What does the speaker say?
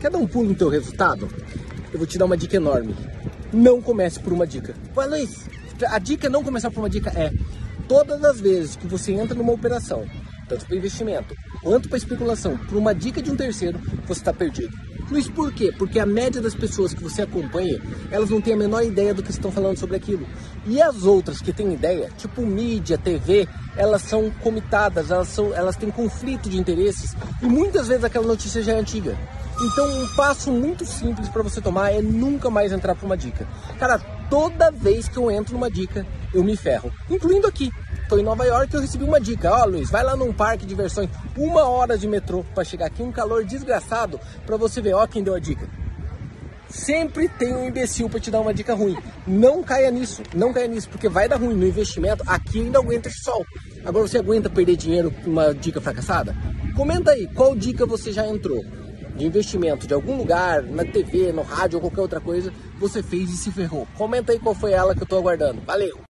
Quer dar um pulo no teu resultado? Eu vou te dar uma dica enorme. Não comece por uma dica. Vai, Luiz, a dica é não começar por uma dica é todas as vezes que você entra numa operação, tanto para investimento quanto para especulação, por uma dica de um terceiro, você está perdido. Luiz, por quê? Porque a média das pessoas que você acompanha, elas não têm a menor ideia do que estão falando sobre aquilo. E as outras que têm ideia, tipo mídia, TV, elas são comitadas, elas, são, elas têm conflito de interesses e muitas vezes aquela notícia já é antiga. Então, um passo muito simples para você tomar é nunca mais entrar por uma dica. Cara, toda vez que eu entro numa dica, eu me ferro, incluindo aqui. Estou em Nova York e eu recebi uma dica. Ó, oh, Luiz, vai lá num parque de diversões, uma hora de metrô para chegar aqui, um calor desgraçado, para você ver. Ó, quem deu a dica. Sempre tem um imbecil para te dar uma dica ruim. Não caia nisso, não caia nisso, porque vai dar ruim no investimento. Aqui ainda aguenta esse sol. Agora você aguenta perder dinheiro com uma dica fracassada? Comenta aí, qual dica você já entrou? de investimento de algum lugar, na TV, no rádio ou qualquer outra coisa, você fez e se ferrou. Comenta aí qual foi ela que eu tô aguardando. Valeu!